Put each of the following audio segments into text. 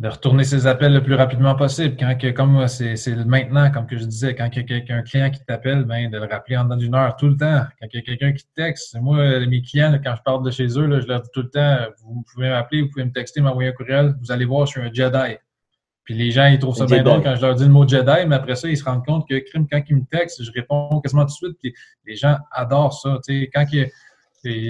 de retourner ses appels le plus rapidement possible. Quand que, comme c'est, maintenant, comme que je disais, quand il y a un client qui t'appelle, ben, de le rappeler en dedans d'une heure tout le temps. Quand il y a quelqu'un qui te texte, moi, mes clients, quand je parle de chez eux, là, je leur dis tout le temps, vous pouvez m'appeler, vous pouvez me texter, m'envoyer un courriel, vous allez voir, je suis un Jedi. Puis les gens, ils trouvent ça bien drôle quand je leur dis le mot Jedi, mais après ça, ils se rendent compte que crime, quand ils me textent, je réponds quasiment tout de suite. Puis les gens adorent ça. Tu sais, quand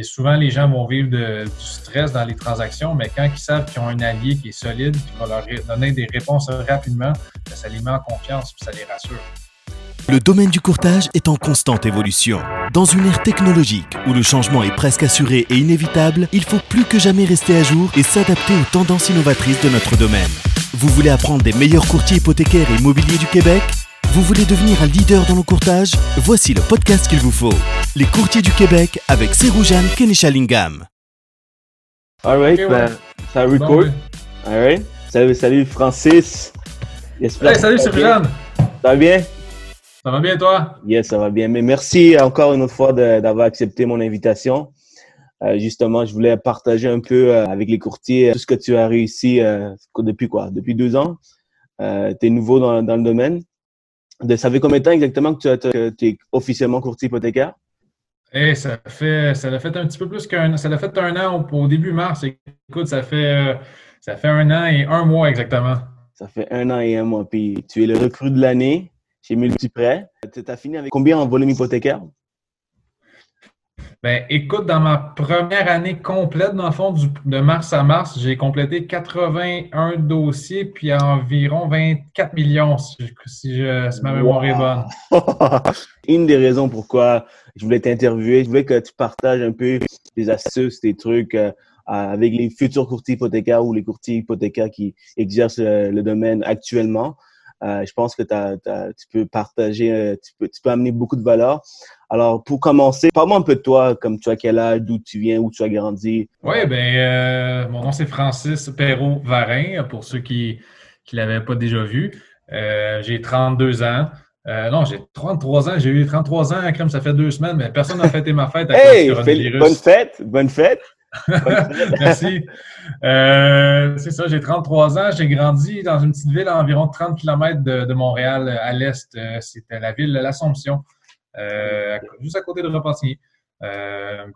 souvent, les gens vont vivre du stress dans les transactions, mais quand ils savent qu'ils ont un allié qui est solide, qui va leur donner des réponses rapidement, ben, ça les met en confiance et ça les rassure. Le domaine du courtage est en constante évolution. Dans une ère technologique où le changement est presque assuré et inévitable, il faut plus que jamais rester à jour et s'adapter aux tendances innovatrices de notre domaine. Vous voulez apprendre des meilleurs courtiers hypothécaires et immobiliers du Québec? Vous voulez devenir un leader dans le courtage? Voici le podcast qu'il vous faut. Les courtiers du Québec avec Seroujan Kenishalingam. Alright, ben, ça record. Alright. Salut, salut Francis. Hey, salut Seroujan. Ça va bien? Ça va bien toi? Yes, ça va bien. Mais merci encore une autre fois d'avoir accepté mon invitation. Euh, justement, je voulais partager un peu euh, avec les courtiers tout ce que tu as réussi euh, depuis quoi? Depuis deux ans? tu es nouveau dans, dans, le domaine? De, ça fait combien de temps exactement que tu, es officiellement courtier hypothécaire? Eh, ça fait ça a fait un petit peu plus qu'un ça a fait un an au, début mars. Écoute, ça fait ça fait un an et un mois exactement. Ça fait un an et un mois. Puis tu es le recrue de l'année chez Multiprêt. Tu as fini avec combien en volume hypothécaire? Ben, écoute, dans ma première année complète, dans le fond, de mars à mars, j'ai complété 81 dossiers, puis environ 24 millions, si, je, ma mémoire est bonne. Une des raisons pourquoi je voulais t'interviewer, je voulais que tu partages un peu des astuces, des trucs euh, avec les futurs courtiers hypothécaires ou les courtiers hypothécaires qui exercent euh, le domaine actuellement. Euh, je pense que tu peux partager, euh, tu peux, tu peux amener beaucoup de valeur. Alors, pour commencer, parle-moi un peu de toi, comme tu as quel âge, d'où tu viens, où tu as grandi. Oui, ben, euh, mon nom c'est Francis Perrault-Varin, pour ceux qui ne l'avaient pas déjà vu. j'ai 32 ans. non, j'ai 33 ans. J'ai eu 33 ans, crème, ça fait deux semaines, mais personne n'a fêté ma fête avec hey, le coronavirus. Bonne fête, bonne fête. Merci. Euh, c'est ça, j'ai 33 ans. J'ai grandi dans une petite ville à environ 30 km de, Montréal, à l'est. Euh, c'était la ville de l'Assomption, euh, juste à côté de Repentigny.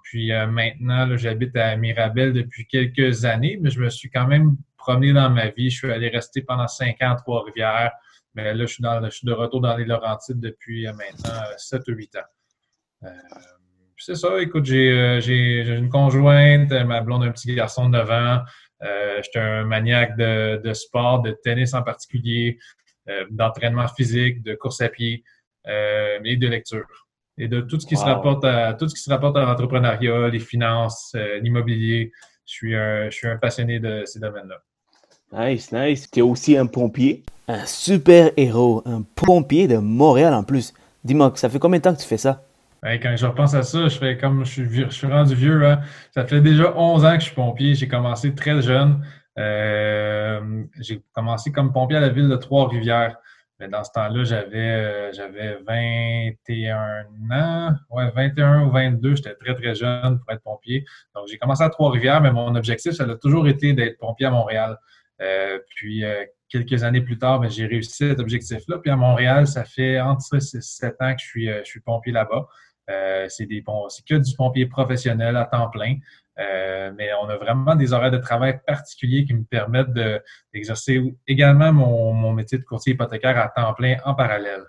puis maintenant, j'habite à Mirabel depuis quelques années, mais je me suis quand même promené dans ma vie. Je suis allé rester pendant cinq ans à Trois-Rivières. Mais là, je suis, je suis de retour dans les Laurentides depuis maintenant 7 ou 8 ans c'est ça, écoute, euh, j'ai une conjointe, ma blonde a un petit garçon de 9 ans. Euh, J'étais un maniaque de, de, sport, de tennis en particulier, euh, d'entraînement physique, de course à pied euh, et de lecture. Et de tout ce qui se rapporte à tout ce qui se rapporte à l'entrepreneuriat, les finances, euh, l'immobilier. Je suis un, je suis un passionné de ces domaines-là. Nice, nice. Tu es aussi un pompier? Un super héros, un pompier de Montréal en plus. Dis-moi, ça fait combien de temps que tu fais ça? Quand je repense à ça, je fais comme je suis, je suis rendu vieux. Hein. Ça fait déjà 11 ans que je suis pompier. J'ai commencé très jeune. Euh, j'ai commencé comme pompier à la ville de Trois-Rivières. Mais dans ce temps-là, j'avais euh, j'avais 21 ans. Ouais, 21 ou 22. J'étais très, très jeune pour être pompier. Donc, j'ai commencé à Trois-Rivières, mais mon objectif, ça a toujours été d'être pompier à Montréal. Euh, puis, quelques années plus tard, ben, j'ai réussi cet objectif-là. Puis à Montréal, ça fait entre 6 et 7 ans que je suis, je suis pompier là-bas. Euh, c'est des c'est que du pompier professionnel à temps plein. Euh, mais on a vraiment des horaires de travail particuliers qui me permettent d'exercer également mon, mon, métier de courtier hypothécaire à temps plein en parallèle.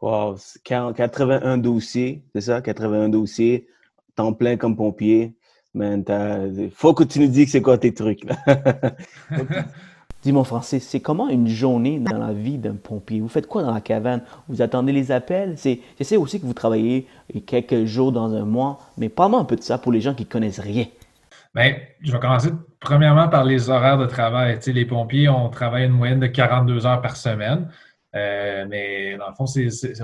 Wow, 81 dossiers, c'est ça? 81 dossiers, temps plein comme pompier. Il faut que tu nous dises c'est quoi tes trucs. Dis-moi, Francis, c'est comment une journée dans la vie d'un pompier? Vous faites quoi dans la caverne? Vous attendez les appels? Sais aussi que vous travaillez quelques jours dans un mois, mais parle-moi un peu de ça pour les gens qui ne connaissent rien. Bien, je vais commencer premièrement par les horaires de travail. Les pompiers, on travaille une moyenne de 42 heures par semaine. Euh, mais dans le fond,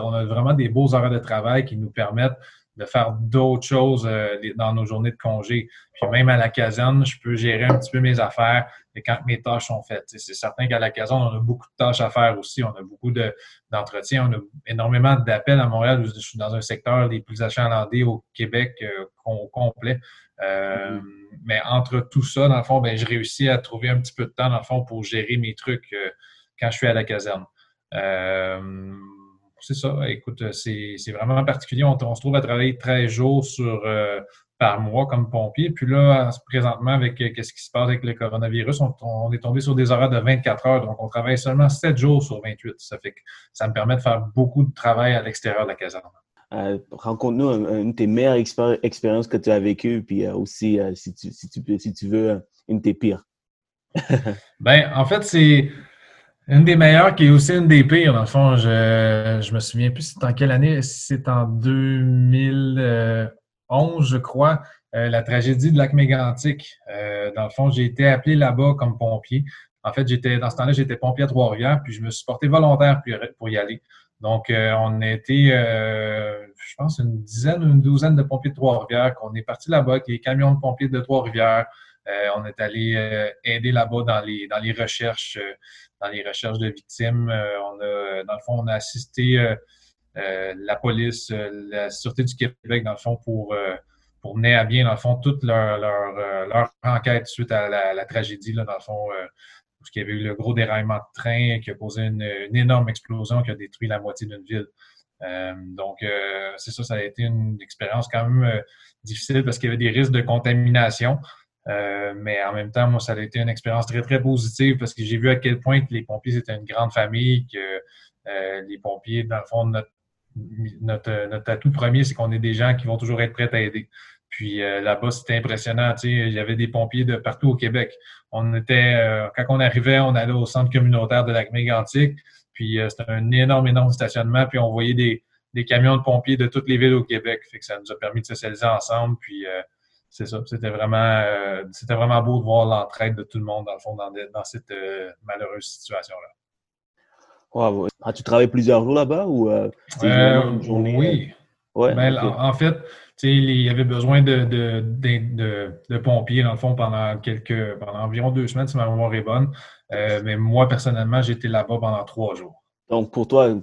on a vraiment des beaux horaires de travail qui nous permettent de faire d'autres choses euh, dans nos journées de congé. Puis même à la caserne, je peux gérer un petit peu mes affaires et quand mes tâches sont faites. C'est certain qu'à la caserne, on a beaucoup de tâches à faire aussi. On a beaucoup d'entretien. on a énormément d'appels à Montréal. Je suis dans un secteur des plus achalandés au Québec euh, au complet. Euh, mm-hmm. Mais entre tout ça, dans le fond, ben, je réussis à trouver un petit peu de temps, dans le fond, pour gérer mes trucs quand je suis à la caserne. Euh, c'est ça. Écoute, c'est vraiment particulier. On, se trouve à travailler 13 jours sur, euh, par mois comme pompier. Puis là, présentement, avec euh, ce qui se passe avec le coronavirus, on, est tombé sur des horaires de 24 heures. Donc, on travaille seulement 7 jours sur 28. Ça fait que ça me permet de faire beaucoup de travail à l'extérieur de la caserne. Euh, Rencontre-nous une de tes meilleures expériences que tu as vécues, puis aussi, si, tu, si, tu, si tu veux, une de tes pires. ben, en fait, c'est une des meilleures qui est aussi une des pires, dans le fond. Je, je me souviens plus c'est en quelle année. C'est en 2011, je crois, euh, la tragédie de lac mégantic. Euh, dans le fond, j'ai été appelé là-bas comme pompier. En fait, j'étais dans ce temps-là, j'étais pompier à Trois-Rivières, puis je me suis porté volontaire pour, y aller. Donc, euh, on a été, je pense, une dizaine ou une douzaine de pompiers de Trois-Rivières, qu'on est parti là-bas avec les camions de pompiers de Trois-Rivières. On est allé aider là-bas dans les, dans les recherches dans les recherches de victimes. Euh, on a, dans le fond, on a assisté euh, euh, la police, la Sûreté du Québec, dans le fond, pour, pour mener à bien, dans le fond, toute leur, leur, enquête suite à la, tragédie, là, dans le fond, parce qu'il y avait eu le gros déraillement de train qui a posé une, énorme explosion qui a détruit la moitié d'une ville. donc, c'est ça, ça a été une expérience quand même difficile parce qu'il y avait des risques de contamination. Euh, mais en même temps, moi, ça a été une expérience très, très positive parce que j'ai vu à quel point les pompiers étaient une grande famille, que euh, les pompiers, dans le fond, notre, notre, notre atout premier, c'est qu'on est des gens qui vont toujours être prêts à aider. Puis euh, là-bas, c'était impressionnant. Il y avait des pompiers de partout au Québec. On était, quand on arrivait, on allait au centre communautaire de lac mégantic. Puis c'était un énorme, énorme stationnement. Puis on voyait des, des, camions de pompiers de toutes les villes au Québec. Fait que ça nous a permis de socialiser ensemble. Puis c'est ça. C'était vraiment, euh, c'était vraiment beau de voir l'entraide de tout le monde, dans le fond, dans, dans cette euh, malheureuse situation-là. Wow. As tu travaillé plusieurs jours là-bas ou euh, une journée? Oui. Ouais, ben, en, fait, il y avait besoin de, de, de, de, pompiers, dans le fond, pendant quelques pendant environ deux semaines, si ma mémoire est bonne. mais moi, personnellement, j'étais là-bas pendant trois jours. Donc, pour toi,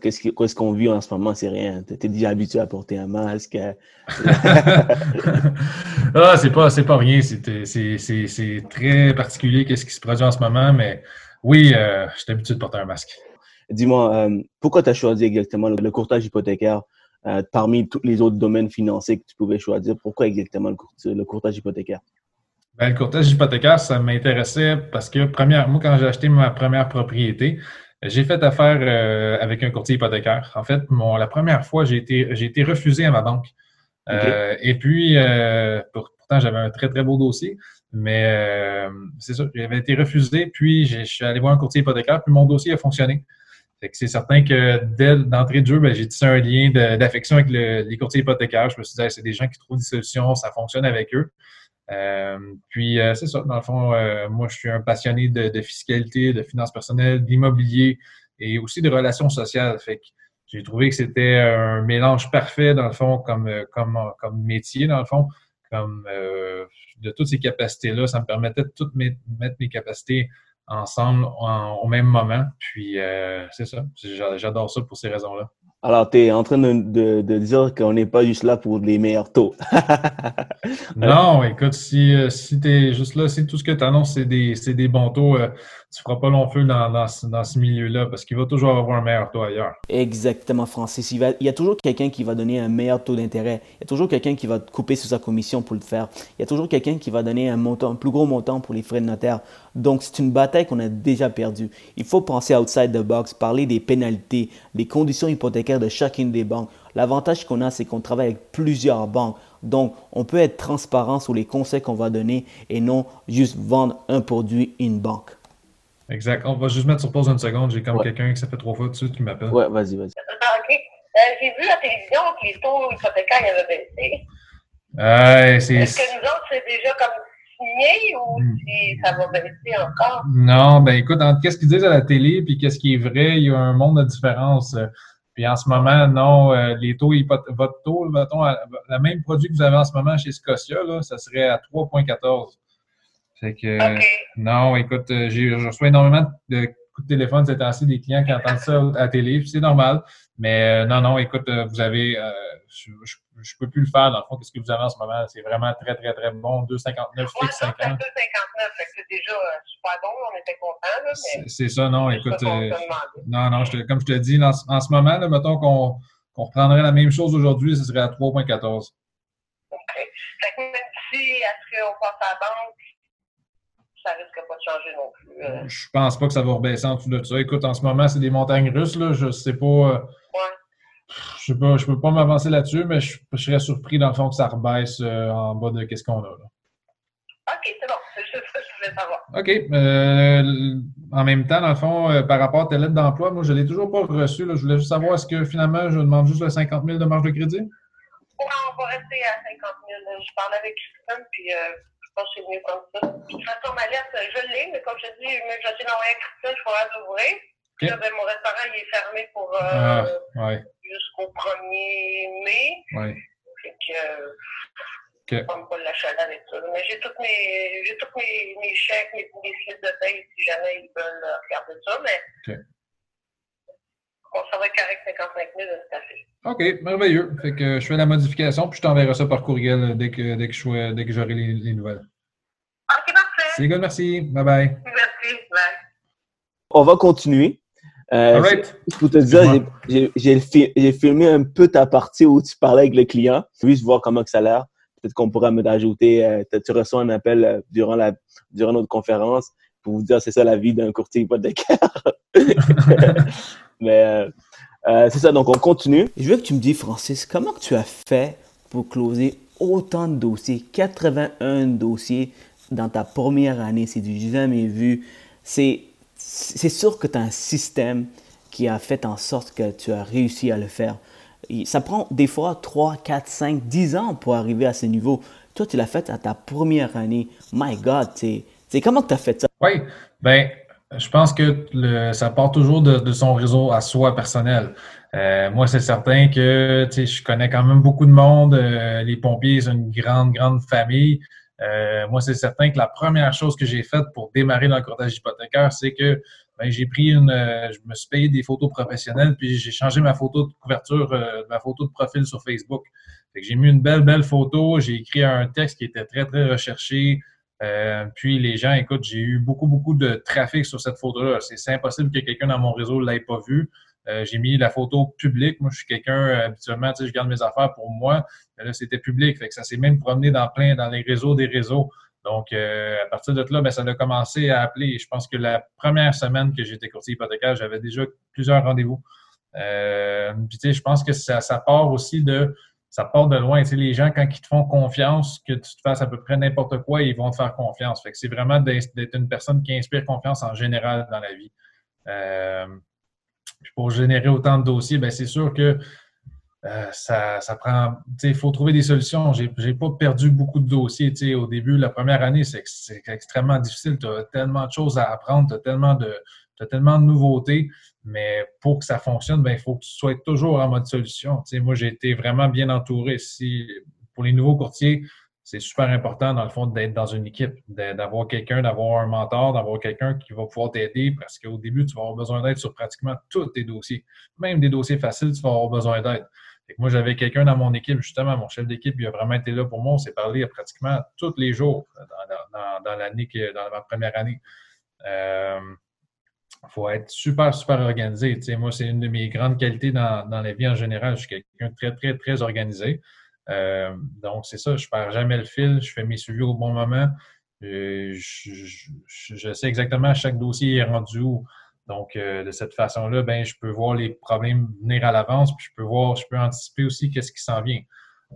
qu'est-ce qu'on vit en ce moment? C'est rien. Tu es déjà habitué à porter un masque. ah, c'est pas, pas rien. C'est très particulier qu'est-ce qui se produit en ce moment, mais oui, euh, je suis habitué de porter un masque. Dis-moi, euh, pourquoi tu as choisi exactement le, courtage hypothécaire euh, parmi tous les autres domaines financiers que tu pouvais choisir? Pourquoi exactement le, courtage hypothécaire? Ben, le courtage hypothécaire, ça m'intéressait parce que, première, moi, quand j'ai acheté ma première propriété, j'ai fait affaire euh, avec un courtier hypothécaire. En fait, mon, la première fois, j'ai été, j'ai été refusé à ma banque. Euh, et puis, euh, pourtant, j'avais un très, très beau dossier, mais c'est ça, j'avais été refusé, puis je suis allé voir un courtier hypothécaire, puis mon dossier a fonctionné. c'est certain que dès d'entrée de jeu, ben, j'ai tissé un lien d'affection avec les courtiers hypothécaires. Je me suis dit, c'est des gens qui trouvent des solutions, ça fonctionne avec eux. Euh, puis euh, c'est ça, dans le fond, euh, moi je suis un passionné de, fiscalité, de finances personnelles, d'immobilier et aussi de relations sociales. Fait que j'ai trouvé que c'était un mélange parfait, dans le fond, comme, comme, comme métier, dans le fond, comme de toutes ces capacités-là. Ça me permettait de toutes mettre mes capacités ensemble au même moment. Puis c'est ça. J'adore ça pour ces raisons-là. Alors, tu es en train de, de, dire qu'on n'est pas juste là pour les meilleurs taux. non, écoute, si, euh, si tu es juste là, si tout ce que tu annonces, c'est des, des, bons taux, euh, tu feras pas long feu dans, dans, ce milieu-là parce qu'il va toujours avoir un meilleur taux ailleurs. Exactement, Francis. Il, y a toujours quelqu'un qui va donner un meilleur taux d'intérêt. Il y a toujours quelqu'un qui va te couper sur sa commission pour le faire. Il y a toujours quelqu'un qui va donner un montant, un plus gros montant pour les frais de notaire. Donc, c'est une bataille qu'on a déjà perdue. Il faut penser outside the box, parler des pénalités, des conditions hypothécaires de chacune des banques. L'avantage qu'on a, c'est qu'on travaille avec plusieurs banques. Donc, on peut être transparent sur les conseils qu'on va donner et non juste vendre un produit, une banque. Exact. On va juste mettre sur pause une seconde. J'ai comme quelqu'un qui s'est fait trois fois dessus qui m'appelle. Ouais, vas-y, vas-y. Ah, OK. Euh, j'ai vu à la télévision que les taux hypothécaires avaient baissé. Euh, Est-ce que nous autres, c'est déjà comme signé ou hmm. si ça va baisser encore? Non, ben écoute, entre qu'est-ce qu'ils disent à la télé et qu'est-ce qui est vrai, il y a un monde de différence. Puis en ce moment, non, euh, les taux, votre taux, mettons, le même produit que vous avez en ce moment chez Scotia, là, ça serait à 3,14. Fait que, non, écoute, euh, j'ai reçois énormément de coups de téléphone c'est temps des clients qui entendent ça à télé, c'est normal. Mais euh, non, non, écoute, vous avez, je, je, peux plus le faire dans le fond. Qu'est-ce que vous avez en ce moment? C'est vraiment très, très, très bon. 2,59 fixe 5 ans. 2,59, c'est déjà super bon. On était contents. C'est ça, non, écoute. non, non, je comme je te dis, en, en ce moment, là, mettons qu'on qu'on reprendrait la même chose aujourd'hui, ce serait à 3,14. OK. Fait que même si, qu'on passe à la banque, ça risque pas de changer non plus. Euh. Je pense pas que ça va rebaisser en dessous de ça. Écoute, en ce moment, c'est des montagnes russes, là. Je sais pas. Euh, ouais. Je sais pas, je peux pas m'avancer là-dessus, mais je, serais surpris dans le fond que ça rebaisse euh, en bas de qu'est-ce qu'on a là. OK, c'est bon. C'est juste ça que je voulais savoir. OK. en même temps, dans le fond, par rapport à tes lettres d'emploi, moi, je ne l'ai toujours pas reçu. Je voulais juste savoir, est-ce que finalement, je demande juste le 50 000 de marge de crédit? On va rester à 50 000. Je parle avec Christine, puis pense que c'est mieux comme ça. De toute façon, ma lettre, je l'ai, mais comme je dis, je suis à Christine, je pourrais l'ouvrir. Okay. Là, ben, mon restaurant il est fermé pour euh, ah, ouais. jusqu'au 1er mai. Ouais. Fait que okay. je ne pas la chaleur avec ça. Mais j'ai tous mes j'ai tous mes, mes chèques, mes, mes slips de paye si jamais ils veulent regarder ça. Mais okay. On serait correct 55 000 tout à fait. OK, merveilleux. Fait que je fais la modification, puis je t'enverrai ça par courriel dès que, dès que, je, dès que j'aurai les, les, nouvelles. OK, parfait. C'est good, merci. Bye bye. Merci, bye. On va continuer. Euh, Pour te dire, j'ai filmé un peu ta partie où tu parlais avec le client, juste voir comment que ça a l'air. Peut-être qu'on pourra me rajouter, euh, tu reçois un appel euh, durant, la, durant notre conférence pour vous dire c'est ça la vie d'un courtier hypothécaire. Mais euh, c'est ça, donc on continue. Je veux que tu me dises, Francis, comment tu as fait pour closer autant de dossiers, 81 dossiers dans ta première année, c'est du jamais vu. C'est c'est sûr que tu as un système qui a fait en sorte que tu as réussi à le faire. Ça prend des fois 3, 4, 5, 10 ans pour arriver à ce niveau. Toi, tu l'as fait à ta première année. My God, c'est comment tu as fait ça? Oui, ben, je pense que le, ça part toujours de, de, son réseau à soi personnel. Euh, moi, c'est certain que je connais quand même beaucoup de monde. Euh, les pompiers, c'est une grande, grande famille. Euh, moi, c'est certain que la première chose que j'ai faite pour démarrer dans le courtage hypothécaire, c'est que ben, j'ai pris une, euh, je me suis payé des photos professionnelles, puis j'ai changé ma photo de couverture, euh, ma photo de profil sur Facebook. j'ai mis une belle, belle photo, j'ai écrit un texte qui était très, très recherché. Puis les gens, écoute, j'ai eu beaucoup, beaucoup de trafic sur cette photo-là. C'est impossible que quelqu'un dans mon réseau ne l'ait pas vu. Euh, j'ai mis la photo publique. Moi, je suis quelqu'un, euh, habituellement, tu sais, je garde mes affaires pour moi. Mais là, c'était public. Fait que ça s'est même promené dans plein, dans les réseaux des réseaux. Donc, euh, à partir de là, ben, ça a commencé à appeler. Je pense que la première semaine que j'étais courtier hypothécaire, j'avais déjà plusieurs rendez-vous. Euh, puis, tu sais, je pense que ça, ça, part aussi de, ça part de loin. Les gens, quand ils te font confiance, que tu te fasses à peu près n'importe quoi, ils vont te faire confiance. C'est vraiment d'être une personne qui inspire confiance en général dans la vie. Euh, pour générer autant de dossiers, ben c'est sûr que euh, ça, ça, prend. Il faut trouver des solutions. Je n'ai pas perdu beaucoup de dossiers. Au début, la première année, c'est extrêmement difficile. Tu as tellement de choses à apprendre, tu as tellement de. Tellement de nouveautés, mais pour que ça fonctionne, ben, il faut que tu sois toujours en mode solution. moi, j'ai été vraiment bien entouré. Si, pour les nouveaux courtiers, c'est super important, dans le fond, d'être dans une équipe, d'avoir quelqu'un, d'avoir un mentor, d'avoir quelqu'un qui va pouvoir t'aider parce qu'au début, tu vas avoir besoin d'aide sur pratiquement tous tes dossiers. Même des dossiers faciles, tu vas avoir besoin d'aide. Moi, j'avais quelqu'un dans mon équipe, justement, mon chef d'équipe, il a vraiment été là pour moi. On s'est parlé pratiquement tous les jours dans, l'année, dans ma première année. Euh, faut être super, super organisé. moi, c'est une de mes grandes qualités dans, dans la vie en général. Je suis quelqu'un de très, très, très organisé. Euh, donc, c'est ça, je perds jamais le fil, je fais mes suivis au bon moment. Euh, je, sais exactement chaque dossier est rendu où. Donc, euh, de cette façon-là, ben, je peux voir les problèmes venir à l'avance, puis je peux voir, je peux anticiper aussi qu'est-ce qui s'en vient.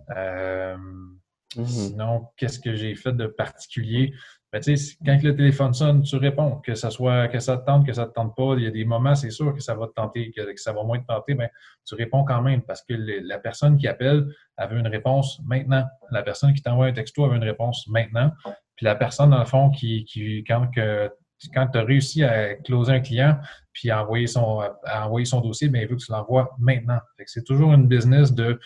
Mm-hmm. Sinon, qu'est-ce que j'ai fait de particulier? Ben, tu sais, quand le téléphone sonne, tu réponds. Que ça soit que ça te tente, que ça te tente pas. Il y a des moments, c'est sûr que ça va te tenter, que, ça va moins te tenter, mais tu réponds quand même parce que la personne qui appelle avait une réponse maintenant. La personne qui t'envoie un texto avait une réponse maintenant. Puis la personne, dans le fond, qui, qui quand que quand tu as réussi à closer un client puis à envoyer son, envoyer son dossier, bien, il veut que tu l'envoies maintenant. C'est toujours une business de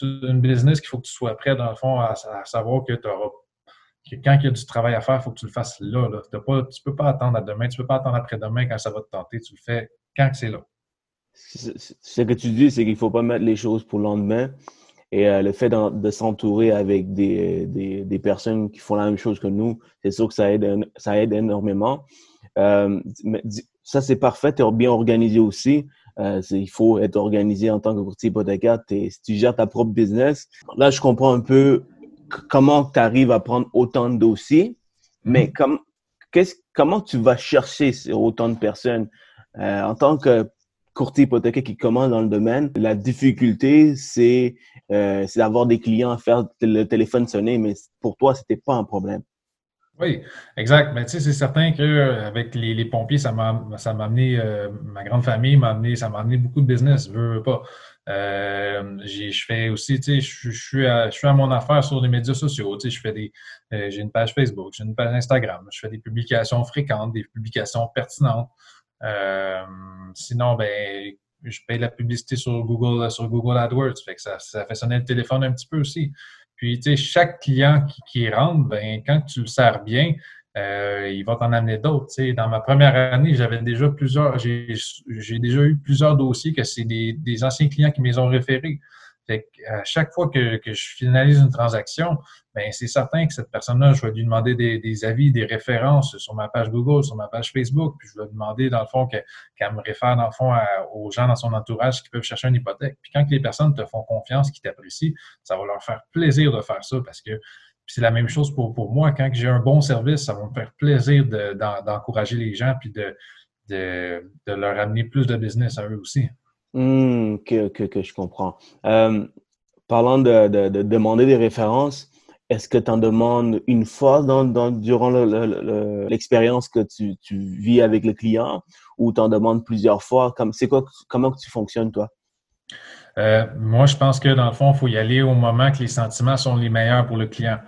une business qu'il faut que tu sois prêt, dans le fond, à, savoir que tu que quand il y a du travail à faire, il faut que tu le fasses là. Tu ne peux pas attendre à demain, tu ne peux pas attendre après-demain quand ça va te tenter. Tu le fais quand c'est là. Ce que tu dis, c'est qu'il ne faut pas mettre les choses pour le lendemain. Et euh, le fait de, s'entourer avec des, des, personnes qui font la même chose que nous, c'est sûr que ça aide, ça aide énormément. Euh, ça, c'est parfait. Tu es bien organisé aussi. Euh, il faut être organisé en tant que courtier hypothécaire. Si tu gères ta propre business, là, je comprends un peu comment tu arrives à prendre autant de dossiers, mais mm-hmm. comme, comment tu vas chercher autant de personnes? En tant que courtier hypothécaire qui commence dans le domaine, la difficulté, c'est euh, d'avoir des clients à faire le téléphone sonner, mais pour toi, c'était pas un problème. Oui, exact. Mais tu sais, c'est certain qu'avec les, les pompiers, ça m'a ça m'a amené, euh, ma grande famille m'a amené, ça m'a amené beaucoup de business, je veux, pas. Euh, je fais aussi, tu sais, je, suis à, à mon affaire sur les médias sociaux. Tu sais, je fais des, euh, j'ai une page Facebook, j'ai une page Instagram, je fais des publications fréquentes, des publications pertinentes. Euh, sinon, ben, je paye la publicité sur Google, sur Google AdWords. Fait que ça, ça fait sonner le téléphone un petit peu aussi. Puis, tu sais, chaque client qui, qui, rentre, ben, quand tu le sers bien, euh, il va t'en amener d'autres. Tu sais, dans ma première année, j'avais déjà plusieurs, j'ai déjà eu plusieurs dossiers que c'est des, des, anciens clients qui me les ont référés à chaque fois que, je finalise une transaction, ben c'est certain que cette personne-là, je vais lui demander des, avis, des références sur ma page Google, sur ma page Facebook, puis je vais demander, dans le fond, qu'elle me réfère, dans le fond, aux gens dans son entourage qui peuvent chercher une hypothèque. Puis quand les personnes te font confiance, qui t'apprécient, ça va leur faire plaisir de faire ça parce que c'est la même chose pour, moi. Quand j'ai un bon service, ça va me faire plaisir d'encourager les gens puis de, leur amener plus de business à eux aussi. Que, que, je comprends. Euh, parlant de, de, de, demander des références, est-ce que tu en demandes une fois dans, durant l'expérience que tu, vis avec le client ou tu en demandes plusieurs fois? Comme, c'est quoi, comment tu fonctionnes, toi? Euh, moi, je pense que dans le fond, il faut y aller au moment que les sentiments sont les meilleurs pour le client.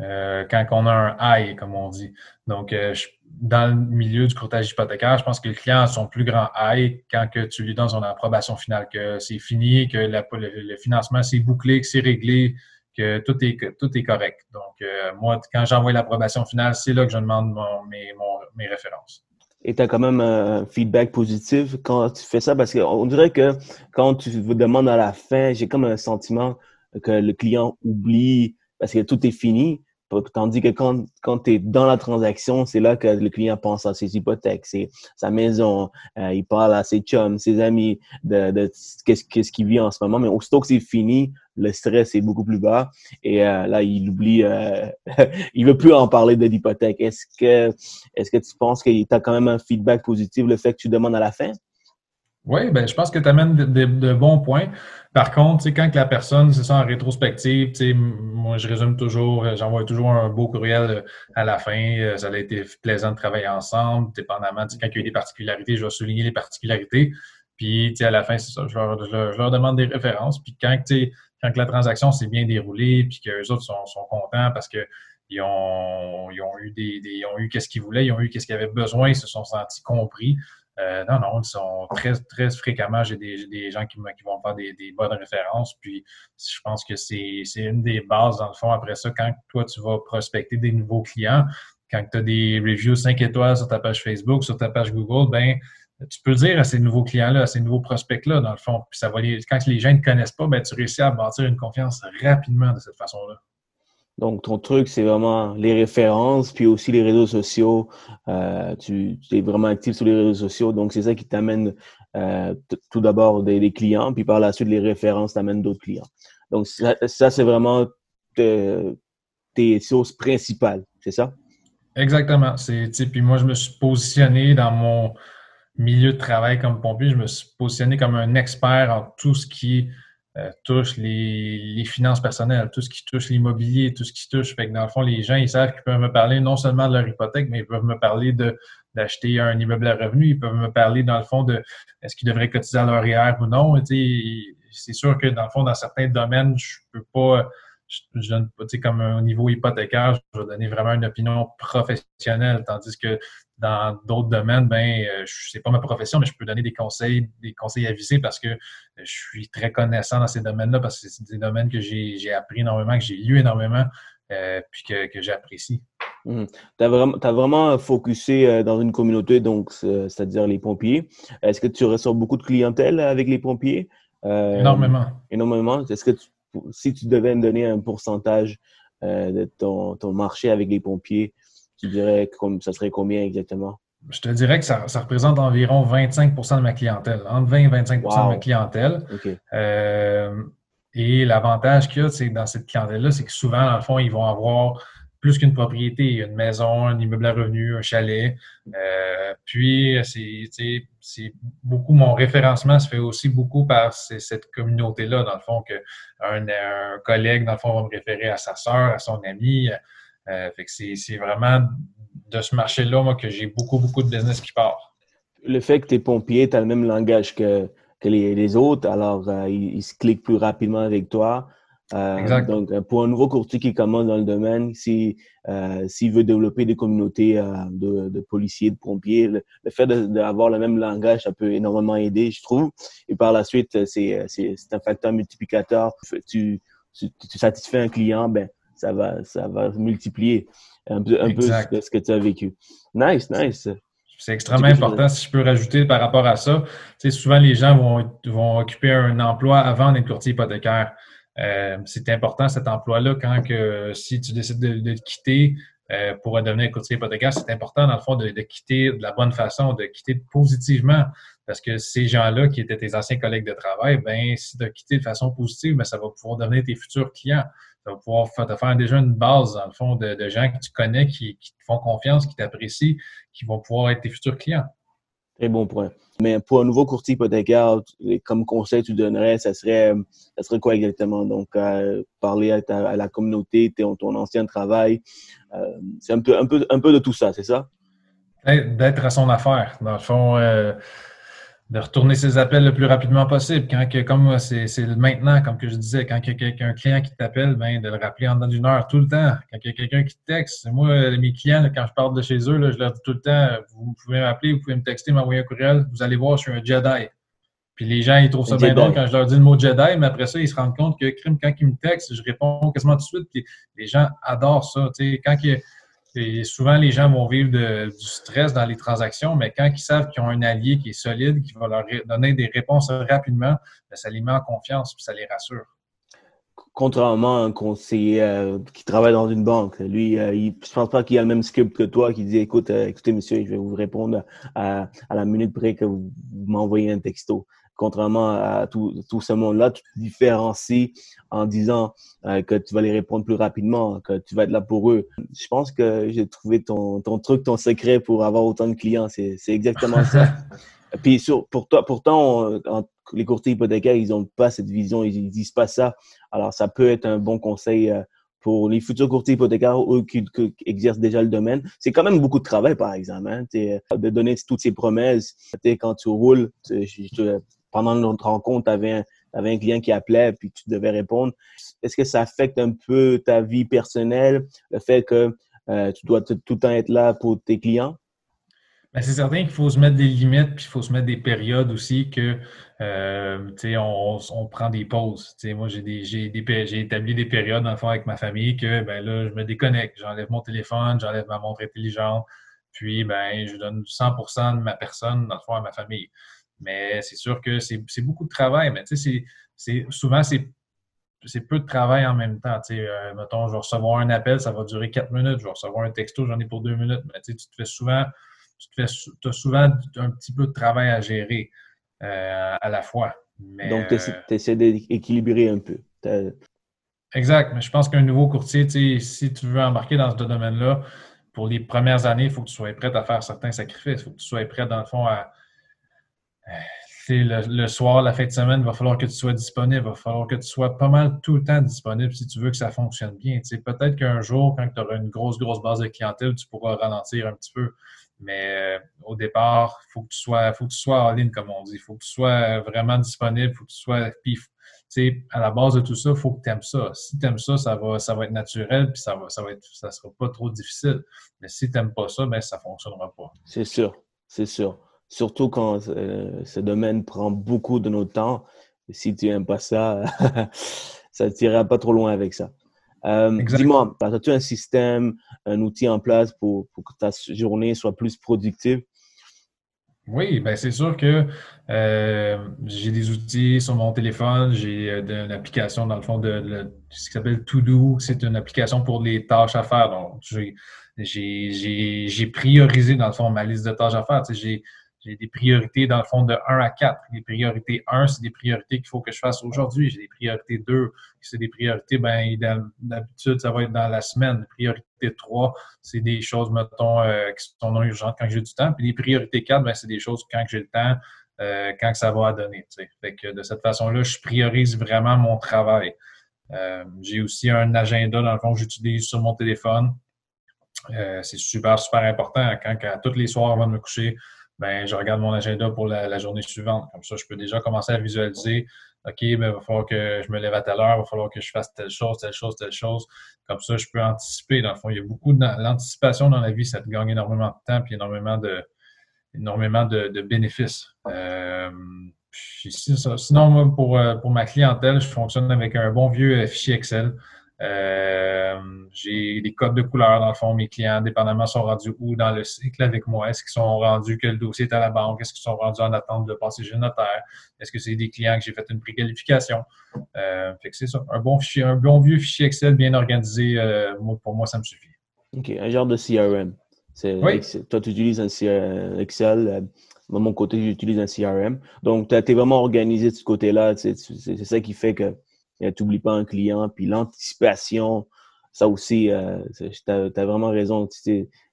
Euh, quand on a un high, comme on dit. Donc, euh, dans le milieu du courtage hypothécaire, je pense que le client a son plus grand high quand que tu lui donnes son approbation finale, que c'est fini, que le, financement c'est bouclé, que c'est réglé, que tout est, correct. Donc, moi, quand j'envoie l'approbation finale, c'est là que je demande mes, références. Et tu as quand même un feedback positif quand tu fais ça, parce qu'on dirait que quand tu vous demandes à la fin, j'ai comme un sentiment que le client oublie parce que tout est fini. Tandis que quand, quand tu es dans la transaction, c'est là que le client pense à ses hypothèques, c'est sa maison, euh, il parle à ses chums, ses amis, de, qu'est-ce qu'il vit en ce moment. Mais aussitôt que c'est fini, le stress est beaucoup plus bas et euh, là, il oublie, euh, il veut plus en parler de l'hypothèque. Est-ce que, est-ce que tu penses qu'il t'a quand même un feedback positif, le fait que tu demandes à la fin? Oui, ben, je pense que tu amènes de, bons points. Par contre, quand la personne, c'est ça en rétrospective, moi je résume toujours, euh, j'envoie toujours un beau courriel euh, à la fin. Euh, ça a été plaisant de travailler ensemble, dépendamment, quand il y a eu des particularités, je vais souligner les particularités. Puis à la fin, c'est ça, je leur, demande des références. Puis quand, quand la transaction s'est bien déroulée, puis qu'eux autres sont, sont contents parce que ils ont, ils ont eu des, des ils ont eu qu'est-ce qu'ils voulaient, ils ont eu qu'est-ce qu'ils avaient besoin, ils se sont sentis compris. Euh, non, non, ils sont très, très fréquemment, j'ai des, des, gens qui, qui vont faire des, des, bonnes références. Puis je pense que c'est une des bases, dans le fond, après ça, quand toi, tu vas prospecter des nouveaux clients, quand tu as des reviews 5 étoiles sur ta page Facebook, sur ta page Google, ben tu peux dire à ces nouveaux clients-là, à ces nouveaux prospects-là, dans le fond. Puis quand les gens ne te connaissent pas, ben, tu réussis à bâtir une confiance rapidement de cette façon-là. Donc, ton truc, c'est vraiment les références, puis aussi les réseaux sociaux. Euh, tu, es vraiment actif sur les réseaux sociaux, donc c'est ça qui t'amène euh, tout d'abord des, clients, puis par la suite, les références t'amènent d'autres clients. Donc, ça, c'est vraiment tes sources principales, c'est ça? Exactement. Puis moi, je me suis positionné dans mon milieu de travail comme pompier, je me suis positionné comme un expert en tout ce qui touche les, finances personnelles, tout ce qui touche l'immobilier, tout ce qui touche. Fait que dans le fond, les gens, ils savent qu'ils peuvent me parler non seulement de leur hypothèque, mais ils peuvent me parler de d'acheter un immeuble à revenu. Ils peuvent me parler, dans le fond, de est-ce qu'ils devraient cotiser à leur IR ou non. C'est sûr que, dans le fond, dans certains domaines, je peux pas, je, donne pas, comme au niveau hypothécaire, je vais donner vraiment une opinion professionnelle, tandis que dans d'autres domaines, ben, euh, c'est pas ma profession, mais je peux donner des conseils, des conseils avisés parce que je suis très connaissant dans ces domaines-là parce que c'est des domaines que j'ai appris énormément, que j'ai lu énormément, euh, puis que, que j'apprécie. Mmh. Tu as vraiment, as vraiment focusé euh, dans une communauté, donc c'est-à-dire les pompiers. Est-ce que tu ressors beaucoup de clientèle avec les pompiers? énormément. Énormément. Est-ce que si tu devais me donner un pourcentage de ton, ton marché avec les pompiers, tu dirais que ça serait combien exactement? Je te dirais que ça, représente environ 25% de ma clientèle, entre 20 et 25% de ma clientèle. Euh, et l'avantage qu'il y a dans cette clientèle-là, c'est que souvent, dans le fond, ils vont avoir plus qu'une propriété, une maison, un immeuble à revenus, un chalet. Euh, puis, c'est beaucoup, mon référencement se fait aussi beaucoup par cette communauté-là, dans le fond, qu'un un collègue, dans le fond, va me référer à sa soeur, à son ami. Euh, fait que c'est vraiment de ce marché-là, moi, que j'ai beaucoup, beaucoup de business qui part. Le fait que tu es pompier, tu as le même langage que, que les, autres, alors euh, ils, se cliquent plus rapidement avec toi. Euh, donc, pour un nouveau courtier qui commence dans le domaine, s'il veut développer des communautés de, policiers, de pompiers, le, fait d'avoir le même langage, ça peut énormément aider, je trouve. Et par la suite, c'est un facteur multiplicateur. Tu, tu, tu, satisfais un client, ben, ça va, ça va multiplier un peu, un peu ce, que tu as vécu. Nice, nice. C'est extrêmement important, si je peux rajouter par rapport à ça. Tu sais, souvent, les gens vont, vont occuper un emploi avant d'être courtier hypothécaire. Euh, c'est important cet emploi-là quand que si tu décides de, de quitter euh, pour devenir courtier hypothécaire, c'est important dans le fond de, de, quitter de la bonne façon, de quitter positivement. Parce que ces gens-là qui étaient tes anciens collègues de travail, ben si tu as quitté de façon positive, ben, ça va pouvoir devenir tes futurs clients ça va pouvoir te faire déjà une base, dans le fond, de, gens que tu connais, qui, te font confiance, qui t'apprécient, qui vont pouvoir être tes futurs clients. Très bon point. Mais pour un nouveau courtier hypothécaire, comme conseil tu donnerais, ça serait, ça serait quoi exactement? Donc, euh, parler à, la communauté, ton, ton ancien travail, euh, c'est un peu, un, peu, un peu de tout ça, c'est ça? D'être à son affaire. Dans le fond, euh, de retourner ses appels le plus rapidement possible. Quand que, comme c'est, maintenant, comme que je disais, quand il y a un client qui t'appelle, ben, de le rappeler en dedans d'une heure tout le temps. Quand il y a quelqu'un qui te texte, moi, mes clients, quand je parle de chez eux, je leur dis tout le temps, vous pouvez m'appeler, vous pouvez me texter, m'envoyer un courriel, vous allez voir, je suis un Jedi. Puis les gens, ils trouvent ça bien drôle quand je leur dis le mot Jedi, mais après ça, ils se rendent compte que crime, quand ils me textent, je réponds quasiment tout de suite. les gens adorent ça. quand il souvent, les gens vont vivre du stress dans les transactions, mais quand ils savent qu'ils ont un allié qui est solide, qui va leur donner des réponses rapidement, ben, ça les met en confiance et ça les rassure. Contrairement à un conseiller euh, qui travaille dans une banque, lui, euh, il, je ne pense pas qu'il a le même script que toi qui dit écoute, euh, écoutez, monsieur, je vais vous répondre à la minute près que vous m'envoyez un texto contrairement à tout, tout ce monde-là, tu te différencies en disant euh, que tu vas les répondre plus rapidement, que tu vas être là pour eux. Je pense que j'ai trouvé ton, ton truc, ton secret pour avoir autant de clients. C'est exactement ça. Puis sur, pour toi, pourtant, les courtiers hypothécaires, ils n'ont pas cette vision, ils, ne disent pas ça. Alors, ça peut être un bon conseil euh, pour les futurs courtiers hypothécaires, eux qui, exercent déjà le domaine. C'est quand même beaucoup de travail, par exemple, hein, de donner toutes ces promesses. Quand tu roules, je, pendant notre rencontre, tu avais, un, un client qui appelait puis tu devais répondre. Est-ce que ça affecte un peu ta vie personnelle, le fait que euh, tu dois tout, le temps être là pour tes clients? Ben, c'est certain qu'il faut se mettre des limites, puis il faut se mettre des périodes aussi que euh, on, on, prend des pauses. moi, j'ai établi des périodes dans le fond avec ma famille que ben là, je me déconnecte, j'enlève mon téléphone, j'enlève ma montre intelligente, puis ben je donne 100% de ma personne dans le fond à ma famille. Mais c'est sûr que c'est beaucoup de travail. Mais tu sais, c'est souvent, c'est peu de travail en même temps. Tu sais, euh, mettons, je vais recevoir un appel, ça va durer quatre minutes. Je vais recevoir un texto, j'en ai pour deux minutes. Mais tu, sais, tu te fais souvent, tu te fais, as souvent un petit peu de travail à gérer euh, à la fois. Donc, tu essaies, d'équilibrer un peu. Exact. Mais je pense qu'un nouveau courtier, tu sais, si tu veux embarquer dans ce domaine-là, pour les premières années, il faut que tu sois prêt à faire certains sacrifices. Il faut que tu sois prêt, dans le fond, à, le, soir, la fin de semaine, il va falloir que tu sois disponible. Il va falloir que tu sois pas mal tout le temps disponible si tu veux que ça fonctionne bien. peut-être qu'un jour, quand tu auras une grosse, grosse base de clientèle, tu pourras ralentir un petit peu. Mais au départ, il faut que tu sois, faut que tu sois en ligne, comme on dit. Il faut que tu sois vraiment disponible, faut que tu sois. Puis, à la base de tout ça, il faut que tu aimes ça. Si tu aimes ça, ça va, ça va être naturel, puis ça va, ça va être, ça sera pas trop difficile. Mais si tu n'aimes pas ça, ben, ça fonctionnera pas. C'est sûr, c'est sûr. Surtout quand ce domaine prend beaucoup de notre temps. Si tu n'aimes pas ça, ça ne t'ira pas trop loin avec ça. Euh, Dis-moi, as-tu un système, un outil en place pour, pour, que ta journée soit plus productive? Oui, ben c'est sûr que euh, j'ai des outils sur mon téléphone, j'ai euh, une application dans le fond de, ce qui s'appelle To c'est une application pour les tâches à faire. Donc, j'ai priorisé dans le fond ma liste de tâches à faire. Tu sais, j'ai des priorités dans le fond de 1 à 4. Les priorités 1, c'est des priorités qu'il faut que je fasse aujourd'hui. J'ai des priorités 2, c'est des priorités, ben, d'habitude, ça va être dans la semaine. Les priorités 3, c'est des choses, mettons, euh, qui sont non urgentes quand j'ai du temps. Puis les priorités 4, ben, c'est des choses quand j'ai le temps, euh, quand ça va à donner. Fait que de cette façon-là, je priorise vraiment mon travail. Euh, j'ai aussi un agenda, dans le fond, que j'utilise sur mon téléphone. c'est super, super important. Quand, quand tous les soirs avant de me coucher, ben, je regarde mon agenda pour la, journée suivante. Comme ça, je peux déjà commencer à visualiser. OK, ben, il va falloir que je me lève à telle heure, il va falloir que je fasse telle chose, telle chose, telle chose. Comme ça, je peux anticiper. Dans le fond, il y a beaucoup d'anticipation dans la vie, ça te gagne énormément de temps et énormément de, énormément de, bénéfices. Euh, sinon, pour, euh, pour ma clientèle, je fonctionne avec un bon vieux fichier Excel. Euh, j'ai des codes de couleur, dans le fond, mes clients, dépendamment, sont rendus où dans le cycle avec moi. Est-ce qu'ils sont rendus que le dossier est à la banque? Est-ce qu'ils sont rendus en attente de passer chez le notaire? Est-ce que c'est des clients que j'ai fait une préqualification? Euh, fait que c'est ça. Un bon fichier, un bon vieux fichier Excel bien organisé, euh, pour moi, ça me suffit. OK. Un genre de CRM. Oui. Toi, tu utilises un Excel. Euh, de mon côté, j'utilise un CRM. Donc, tu es vraiment organisé de ce côté-là. C'est ça qui fait que tu n'oublies pas un client. Puis l'anticipation, ça aussi, euh, tu as, vraiment raison.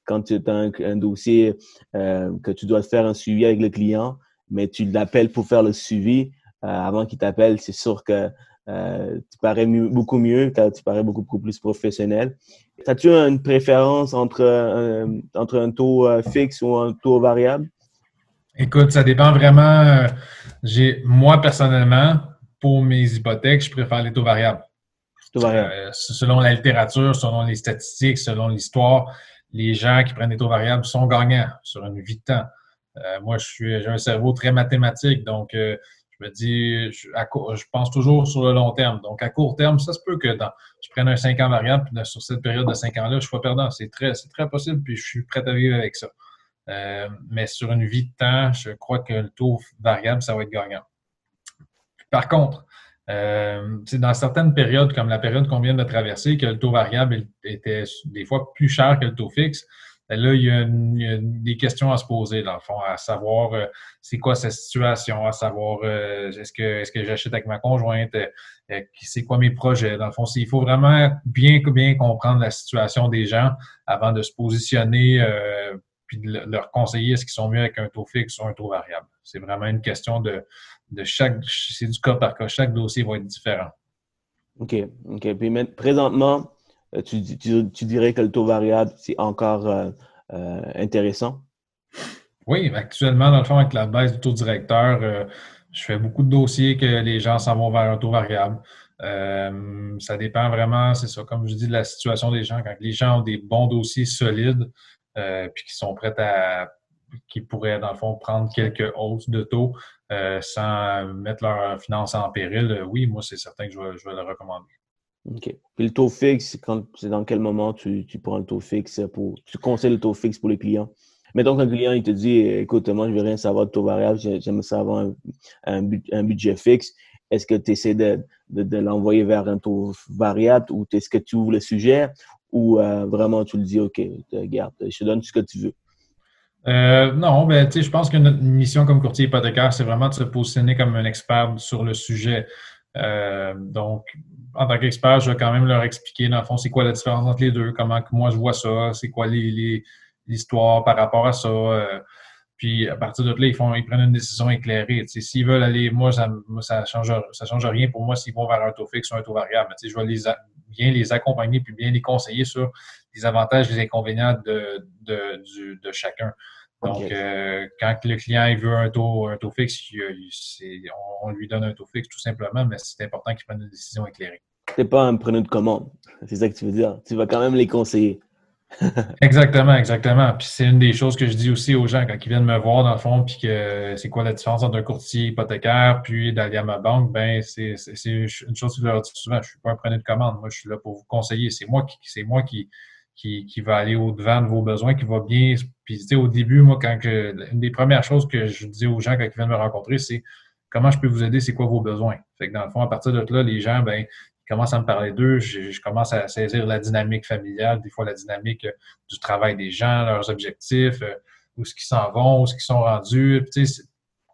quand tu as un, dossier euh, que tu dois faire un suivi avec le client, mais tu l'appelles pour faire le suivi euh, avant qu'il t'appelle, c'est sûr que tu parais beaucoup mieux, tu parais beaucoup, plus professionnel. As-tu une préférence entre, entre un taux fixe ou un taux variable? Écoute, ça dépend vraiment. J'ai moi personnellement, pour mes hypothèques, je préfère les taux variables. Euh, selon la littérature, selon les statistiques, selon l'histoire, les gens qui prennent des taux variables sont gagnants sur une vie de temps. Euh, moi, j'ai un cerveau très mathématique, donc euh, je me dis, je, je, pense toujours sur le long terme. Donc, à court terme, ça se peut que dans, je prenne un 5 ans variable, puis sur cette période de 5 ans-là, je sois perdant. C'est très, très possible, puis je suis prêt à vivre avec ça. mais sur une vie de temps, je crois que le taux variable, ça va être gagnant. Par contre, euh, dans certaines périodes, comme la période qu'on vient de traverser, que le taux variable était des fois plus cher que le taux fixe, ben là, il y, a des questions à se poser, dans le fond, à savoir euh, c'est quoi cette situation, à savoir euh, est-ce que est-ce que j'achète avec ma conjointe, euh, c'est quoi mes projets? Dans le fond, il faut vraiment bien, bien comprendre la situation des gens avant de se positionner puis de leur conseiller est-ce qu'ils sont mieux avec un taux fixe ou un taux variable. C'est vraiment une question de, de chaque, c'est du cas par cas. Chaque dossier va être différent. OK. OK. Puis présentement, euh, tu, tu, dirais que le taux variable, c'est encore euh, euh, intéressant? Oui, actuellement, dans le fond, avec la baisse du taux directeur, je fais beaucoup de dossiers que les gens s'en vont vers un taux variable. ça dépend vraiment, c'est ça, comme je dis, de la situation des gens. Quand les gens ont des bons dossiers solides, puis qui sont prêts à qui pourraient, dans le fond, prendre quelques hausses de taux euh, sans mettre leurs finances en péril, euh, oui, moi, c'est certain que je vais, le recommander. OK. Puis le taux fixe, c'est dans quel moment tu, prends le taux fixe pour. Tu conseilles le taux fixe pour les clients? Mettons qu'un client, il te dit écoute, moi, je ne veux rien savoir de taux variable, j'aime savoir un, un, budget fixe. Est-ce que tu essaies de, de, l'envoyer vers un taux variable ou est-ce que tu ouvres le sujet ou euh, vraiment tu le dis OK, regarde, je te donne ce que tu veux? Euh, non, ben, je pense que notre mission comme courtier hypothécaire, c'est vraiment de se positionner comme un expert sur le sujet. Euh, donc, en tant qu'expert, je vais quand même leur expliquer, dans le fond, c'est quoi la différence entre les deux, comment moi je vois ça, c'est quoi l'histoire par rapport à ça. Euh, puis à partir de là, ils font, ils prennent une décision éclairée. S'ils veulent aller, moi, ça, ça change, ça change rien pour moi s'ils vont vers un taux fixe ou un taux variable. je vais les, bien les accompagner puis bien les conseiller sur les avantages et les inconvénients de, de, de chacun. Donc, quand le client il veut un taux, un taux fixe, on, lui donne un taux fixe tout simplement, mais c'est important qu'il prenne une décision éclairée. Tu pas un preneur de commande. C'est ça que tu veux dire. Tu vas quand même les conseiller. Exactement, exactement. Puis c'est une des choses que je dis aussi aux gens quand ils viennent me voir dans le fond, puis que c'est quoi la différence entre un courtier hypothécaire puis d'aller à ma banque, ben c'est une chose que je leur dis souvent. Je suis pas un preneur de commande. Moi, je suis là pour vous conseiller. C'est moi qui c'est moi qui, qui, qui va aller au-devant de vos besoins, qui va bien. Puis tu sais, au début, moi, quand une des premières choses que je dis aux gens quand ils viennent me rencontrer, c'est comment je peux vous aider, c'est quoi vos besoins? Fait que dans le fond, à partir de là, les gens, ben, commence à me parler d'eux, je, commence à saisir la dynamique familiale, des fois la dynamique euh, du travail des gens, leurs objectifs, euh, où ce qu'ils s'en vont, où ce qu'ils sont rendus.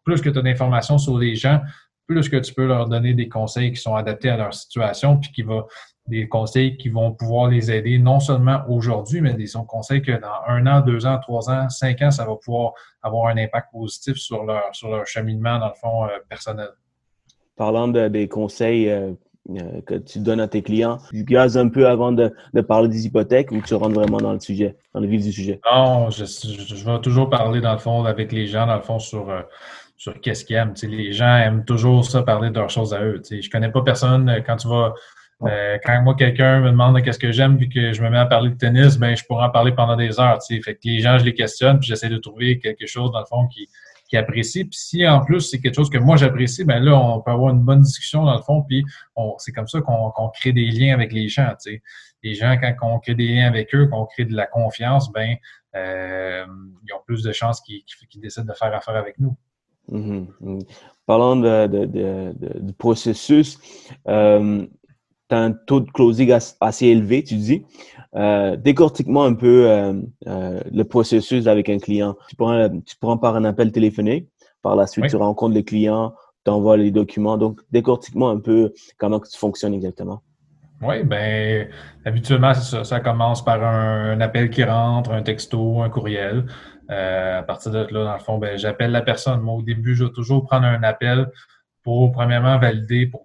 plus que tu as d'informations sur les gens, plus que tu peux leur donner des conseils qui sont adaptés à leur situation, puis qui va des conseils qui vont pouvoir les aider non seulement aujourd'hui, mais des conseils que dans un an, deux ans, trois ans, cinq ans, ça va pouvoir avoir un impact positif sur leur, sur leur cheminement, dans le fond, euh, personnel. Parlant de, des conseils que tu donnes à tes clients. Tu gazes un peu avant de, de parler des hypothèques ou tu rentres vraiment dans le sujet, dans le vif du sujet? Non, je, je, vais toujours parler dans le fond avec les gens, dans le fond, sur, euh, sur qu'est-ce qu'ils aiment. les gens aiment toujours ça, parler de leurs choses à eux. Je je connais pas personne euh, quand tu vas. quand moi, quelqu'un me demande qu'est-ce que j'aime puis que je me mets à parler de tennis, ben je pourrais en parler pendant des heures. Fait que les gens, je les questionne puis j'essaie de trouver quelque chose, dans le fond, qui, qui apprécie. Puis si en plus c'est quelque chose que moi j'apprécie, ben là, on peut avoir une bonne discussion dans le fond. Puis c'est comme ça qu'on crée des liens avec les gens. Tu sais. Les gens, quand on crée des liens avec eux, qu'on crée de la confiance, ben euh, ils ont plus de chances qu'ils décident de faire affaire avec nous. Mm-hmm. Mm-hmm. Parlant de, de, de, du processus, euh, tu as un taux de closing assez élevé, tu dis. Euh, décortique-moi un peu euh, euh, le processus avec un client. Tu prends, tu prends par un appel téléphonique. Par la suite, tu rencontres le client, tu envoies les documents. Donc, décortique-moi un peu comment tu fonctionnes exactement. Oui, ben habituellement, ça. Ça commence par un, appel qui rentre, un texto, un courriel. à partir de là, dans le fond, ben, j'appelle la personne. Moi, au début, je vais toujours prendre un appel pour, premièrement, valider, pour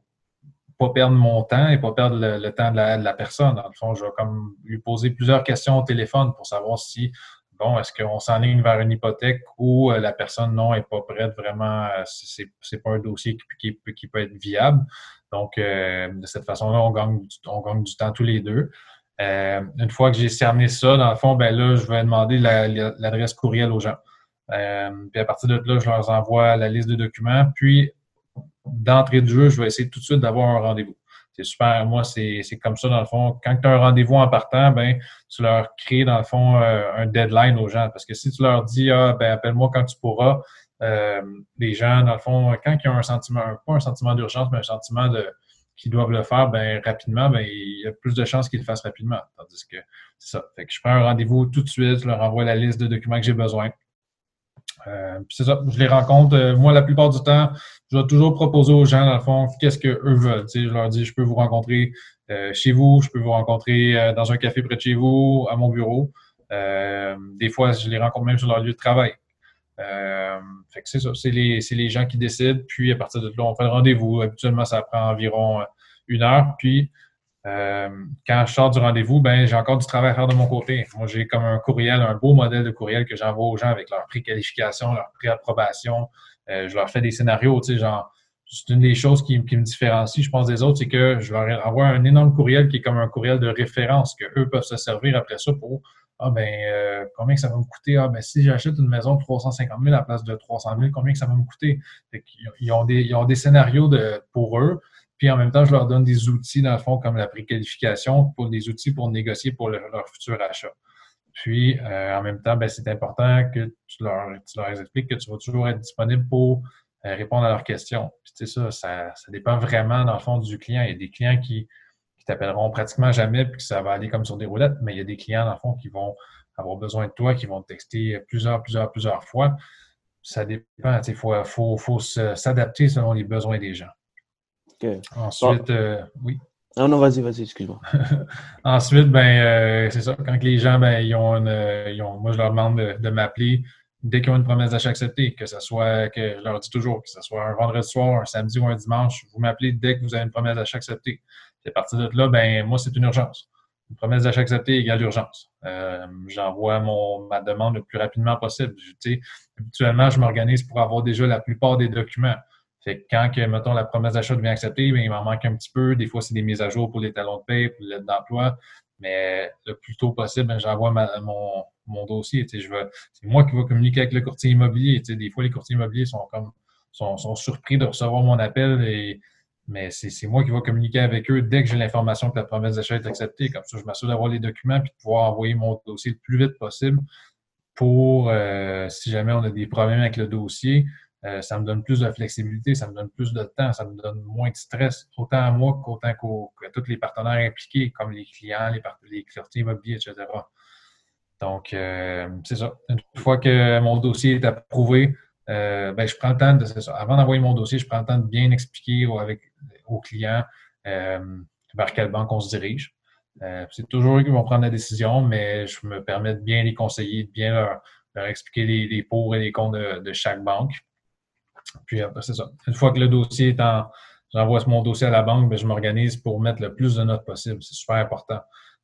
pas perdre mon temps et pas perdre le, temps de la, personne. Dans le fond, je vais comme lui poser plusieurs questions au téléphone pour savoir si, bon, est-ce qu'on s'enligne vers une hypothèque ou euh, la personne, non, est pas prête vraiment, euh, c'est, c'est pas un dossier qui, qui, peut être viable. Donc, euh, de cette façon-là, on gagne, on gagne du temps tous les deux. une fois que j'ai cerné ça, dans le fond, ben là, je vais demander l'adresse courriel aux gens. puis à partir de là, je leur envoie la liste de documents. Puis d'entrée de jeu, je vais essayer tout de suite d'avoir un rendez-vous. C'est super. Moi, c'est comme ça, dans le fond. Quand tu as un rendez-vous en partant, ben, tu leur crées, dans le fond, euh, un deadline aux gens. Parce que si tu leur dis, ah, ben, appelle-moi quand tu pourras, euh, les gens, dans le fond, quand ils ont un sentiment, pas un sentiment d'urgence, mais un sentiment de qu'ils doivent le faire ben, rapidement, ben, il y a plus de chances qu'ils le fassent rapidement. Tandis que c'est ça. Fait que je prends un rendez-vous tout de suite, je leur envoie la liste de documents que j'ai besoin. Euh, c'est ça, je les rencontre. Euh, moi, la plupart du temps, je vais toujours proposer aux gens, dans le fond, qu'est-ce qu'eux veulent. je leur dis, je peux vous rencontrer euh, chez vous, je peux vous rencontrer dans un café près de chez vous, à mon bureau. des fois, je les rencontre même sur leur lieu de travail. fait que c'est ça, c'est les, les, gens qui décident. Puis, à partir de là, on fait le rendez-vous. Habituellement, ça prend environ une heure. Puis, euh, quand je sors du rendez-vous, ben j'ai encore du travail à faire de mon côté. Moi, j'ai comme un courriel, un beau modèle de courriel que j'envoie aux gens avec leur préqualification, leur préapprobation. Euh, je leur fais des scénarios, tu sais, genre, c'est une des choses qui, me différencie, je pense, des autres, c'est que je leur envoie un énorme courriel qui est comme un courriel de référence que eux peuvent se servir après ça pour ah ben euh, combien ça va me coûter? Ah ben si j'achète une maison de 350 000 à la place de 300 000, combien ça va me coûter? ils, ont des, ils ont des scénarios de, pour eux puis en même temps, je leur donne des outils, dans le fond, comme la préqualification, pour des outils pour négocier pour leur futur achat. Puis, euh, en même temps, ben, c'est important que tu leur, tu leur, expliques que tu vas toujours être disponible pour euh, répondre à leurs questions. Puis, tu sais, ça, ça, dépend vraiment, dans le fond, du client. Il y a des clients qui, qui t'appelleront pratiquement jamais, puis que ça va aller comme sur des roulettes, mais il y a des clients, dans le fond, qui vont avoir besoin de toi, qui vont te texter plusieurs, plusieurs, plusieurs fois. Ça dépend. Il faut, faut, faut s'adapter selon les besoins des gens. Ensuite, euh, oui. Non, non, vas-y, vas-y, excuse-moi. Ensuite, ben, euh, c'est ça. Quand les gens, ben, ils ont, une, euh, ils ont moi, je leur demande de, m'appeler dès qu'ils ont une promesse d'achat acceptée, que ce soit, que je leur dis toujours, que ce soit un vendredi soir, un samedi ou un dimanche, vous m'appelez dès que vous avez une promesse d'achat acceptée. à partir de là, ben, moi, c'est une urgence. une promesse d'achat acceptée égale urgence. Euh, J'envoie mon ma demande le plus rapidement possible. Tu habituellement, je m'organise pour avoir déjà la plupart des documents. Fait que quand, que, mettons, la promesse d'achat devient acceptée, bien, il m'en manque un petit peu. Des fois, c'est des mises à jour pour les talons de paie, pour l'aide d'emploi. Mais le plus tôt possible, ben, j'envoie mon, mon dossier. C'est moi qui vais communiquer avec le courtier immobilier. Des fois, les courtiers immobiliers sont comme sont, sont surpris de recevoir mon appel et mais c'est moi qui vais communiquer avec eux dès que j'ai l'information que la promesse d'achat est acceptée. Comme ça, je m'assure d'avoir les documents et de pouvoir envoyer mon dossier le plus vite possible pour, euh, si jamais on a des problèmes avec le dossier, euh, ça me donne plus de flexibilité, ça me donne plus de temps, ça me donne moins de stress, autant à moi qu'autant qu'à tous les partenaires impliqués, comme les clients, les, les courtiers immobiliers, etc. Donc, euh, c'est ça. Une fois que mon dossier est approuvé, euh, ben, je prends le temps de, ça. Avant d'envoyer mon dossier, je prends le temps de bien expliquer avec, aux clients euh, vers quelle banque on se dirige. Euh, c'est toujours eux qui vont prendre la décision, mais je me permets de bien les conseiller, de bien leur, expliquer les, les, pour et les contre de, chaque banque. Puis après, c'est ça. Une fois que le dossier est en. J'envoie mon dossier à la banque, ben, je m'organise pour mettre le plus de notes possible. C'est super important.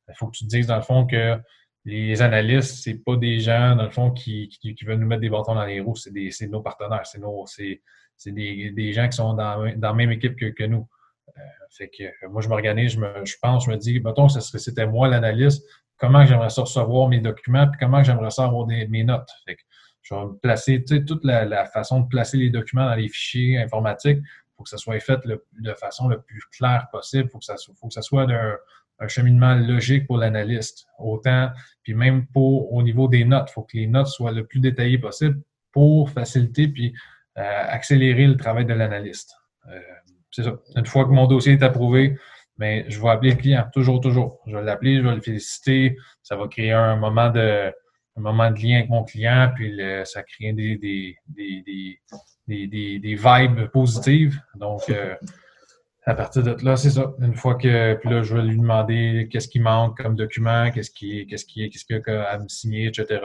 Il faut que tu te dises, dans le fond, que les analystes, c'est pas des gens, dans le fond, qui, qui, veulent nous mettre des bâtons dans les roues. C'est nos partenaires. C'est nos, c'est, des, des, gens qui sont dans, dans la même équipe que, que nous. Euh, fait que euh, moi, je m'organise, je, me, je pense, je me dis, mettons que c'était moi l'analyste, comment j'aimerais ça recevoir mes documents, puis comment j'aimerais ça avoir mes notes? Fait que je vais placer, toute la, la, façon de placer les documents dans les fichiers informatiques, faut que ça soit fait de façon la plus claire possible. Il faut que ça, faut que ça soit d'un un cheminement logique pour l'analyste. Autant, puis même pour au niveau des notes, il faut que les notes soient le plus détaillées possible pour faciliter puis euh, accélérer le travail de l'analyste. Euh, c'est ça. Une fois que mon dossier est approuvé, mais ben, je vais appeler le client, toujours, toujours. Je vais l'appeler, je vais le féliciter. Ça va créer un moment de, un moment de lien avec mon client, puis ça crée des, des, des, des, des, vibes positives. Donc, euh, à partir de là, c'est ça. Une fois que, puis là, je vais lui demander qu'est-ce qui manque comme document, qu'est-ce qui, qu'est-ce qui, qu'est-ce qu'il y a à me signer, etc.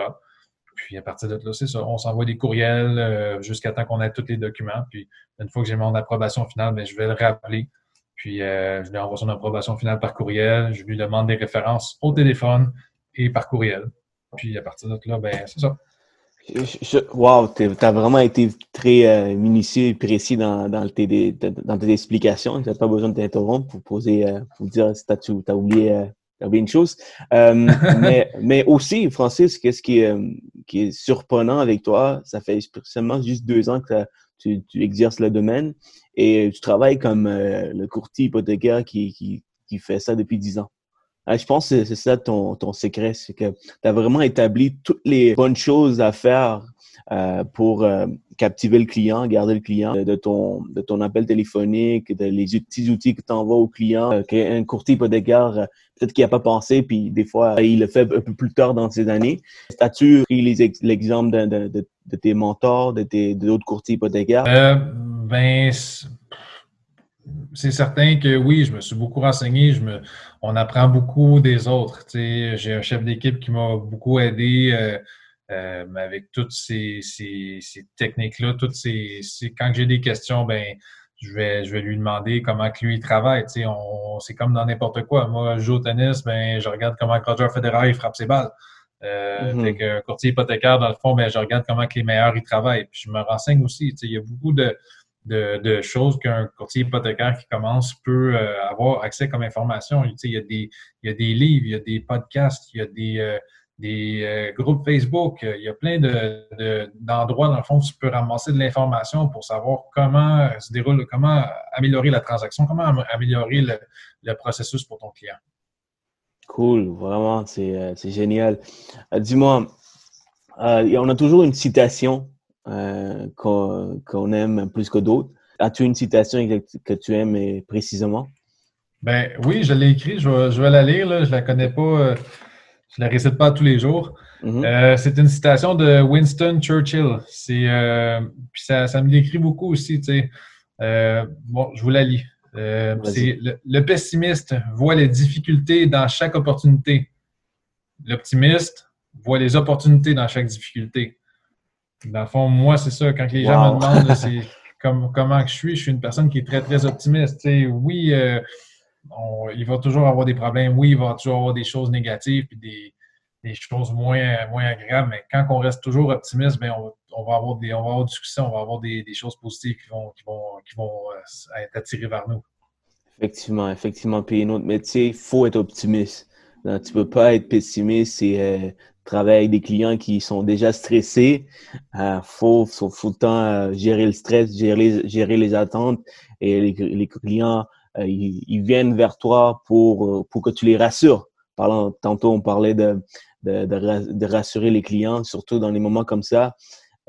Puis à partir de là, c'est ça. On s'envoie des courriels euh, jusqu'à temps qu'on ait tous les documents. Puis une fois que j'ai mon approbation finale, bien, je vais le rappeler. Puis euh, je lui envoie son approbation finale par courriel. Je lui demande des références au téléphone et par courriel. Puis à partir de là, ben c'est ça. Wow, tu as vraiment été très euh, minutieux et précis dans, dans, tes, dans tes explications. Tu n'as pas besoin de t'interrompre pour poser, euh, pour dire si tu as, oublié, euh, oublié une chose. mais, mais aussi, Francis, qu'est-ce qui, est, qui est surprenant avec toi, ça fait seulement juste deux ans que tu, tu, exerces le domaine et tu travailles comme le courtier hypothécaire qui, qui, qui fait ça depuis dix ans. Ah, je pense que c'est ça ton, secret, c'est que tu as vraiment établi toutes les bonnes choses à faire euh, pour euh, captiver le client, garder le client de ton, de ton appel téléphonique, de les petits outils que tu envoies au client, euh, qu'un courtier hypothécaire, euh, peut-être qu'il n'a pas pensé, puis des fois, il le fait un peu plus tard dans ses années. As-tu pris l'exemple de, tes mentors, de d'autres courtiers hypothécaires? Euh, ben, c'est certain que oui, je me suis beaucoup renseigné. Je me, on apprend beaucoup des autres. J'ai un chef d'équipe qui m'a beaucoup aidé euh, euh, avec toutes ces, ces, ces techniques-là. Toutes ces, quand j'ai des questions, ben je vais, je vais lui demander comment que lui il travaille. c'est comme dans n'importe quoi. Moi, je joue au tennis, ben je regarde comment Roger Federer frappe ses balles. Euh, mm-hmm. Un courtier hypothécaire, dans le fond, ben, je regarde comment que les meilleurs ils travaillent. Puis je me renseigne aussi. Il y a beaucoup de de, choses qu'un courtier hypothécaire qui commence peut euh, avoir accès comme information. Il y, a des, il y a des livres, il y a des podcasts, il y a des, euh, des euh, groupes Facebook, il y a plein d'endroits, de, dans le fond, où tu peux ramasser de l'information pour savoir comment se déroule, comment améliorer la transaction, comment améliorer le, le processus pour ton client. Cool, vraiment, c'est génial. Dis-moi, on a toujours une citation euh, qu'on aime plus que d'autres. As-tu une citation que tu aimes précisément? Ben oui, je l'ai écrit, je vais, la lire, là. je la connais pas, euh, je la récite pas tous les jours. Mm-hmm. Euh, c'est une citation de Winston Churchill. C'est puis ça, ça, me décrit beaucoup aussi, tu sais. bon, je vous la lis. c'est le, pessimiste voit les difficultés dans chaque opportunité. L'optimiste voit les opportunités dans chaque difficulté. Dans le fond, moi, c'est ça. Quand les gens me demandent c'est comme, comment je suis, je suis une personne qui est très, très optimiste. oui, euh, il va toujours avoir des problèmes. Oui, il va toujours avoir des choses négatives et des, choses moins, moins agréables, mais quand on reste toujours optimiste, bien, on, va avoir des, on va avoir du succès, on va avoir des, choses positives qui vont, qui vont, qui vont euh, être attirées vers nous. Effectivement, effectivement. Puis notre métier, il faut être optimiste. Tu ne peux pas être pessimiste et euh, travailler avec des clients qui sont déjà stressés. Il euh, faut, faut, tout le temps gérer le stress, gérer, gérer les attentes et les, les clients euh, ils, viennent vers toi pour, euh, pour que tu les rassures. Parlant, tantôt, on parlait de, de, de, rassurer les clients, surtout dans les moments comme ça.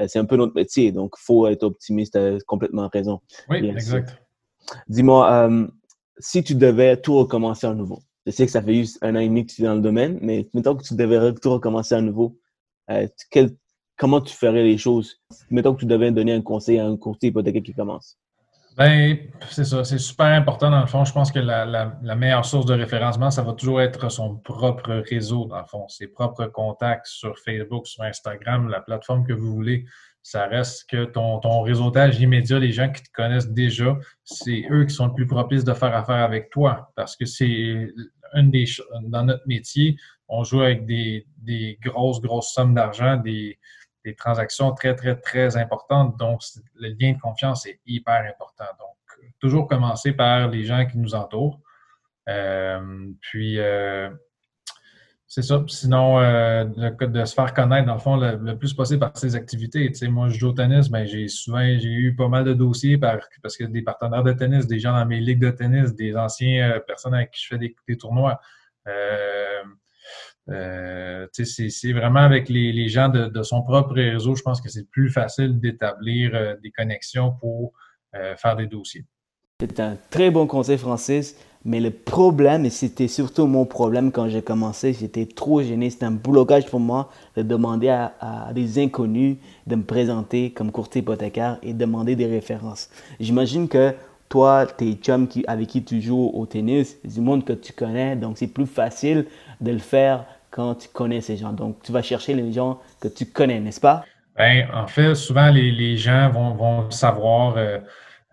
Euh, c'est un peu notre métier, donc il faut être optimiste, tu complètement raison. Oui, exact. Dis-moi, si tu devais tout recommencer à nouveau, je sais que ça fait juste un an et demi que tu es dans le domaine, mais mettons que tu devais tout recommencer à nouveau, comment tu ferais les choses? Mettons que tu devais donner un conseil à un courtier hypothécaire qui commence. Ben, c'est ça, c'est super important dans le fond. Je pense que la, la, meilleure source de référencement, ça va toujours être son propre réseau, dans le fond, ses propres contacts sur Facebook, sur Instagram, la plateforme que vous voulez. Ça reste que ton, ton réseautage immédiat, les gens qui te connaissent déjà, c'est eux qui sont le plus propices de faire affaire avec toi. Parce que c'est une des dans notre métier, on joue avec des, des grosses, grosses sommes d'argent, des des transactions très, très, très importantes. Donc, le lien de confiance est hyper important. Donc, toujours commencer par les gens qui nous entourent. Euh, puis, euh, c'est ça. Sinon, euh, de, se faire connaître, dans le fond, le, plus possible par ses activités. Moi, je joue au tennis, ben, j'ai souvent j'ai eu pas mal de dossiers par, parce que des partenaires de tennis, des gens dans mes ligues de tennis, des anciens personnes avec qui je fais des, tournois. Euh, c'est vraiment avec les, gens de, son propre réseau, je pense que c'est plus facile d'établir euh, des connexions pour euh, faire des dossiers. C'est un très bon conseil, Francis. Mais le problème, et c'était surtout mon problème quand j'ai commencé, j'étais trop gêné. C'était un blocage pour moi de demander à, des inconnus de me présenter comme courtier hypothécaire et demander des références. J'imagine que toi, tes chums qui, avec qui tu joues au tennis, du monde que tu connais, donc c'est plus facile de le faire quand tu connais ces gens. Donc, tu vas chercher les gens que tu connais, n'est-ce pas? Bien, en fait, souvent, les, gens vont, vont savoir euh,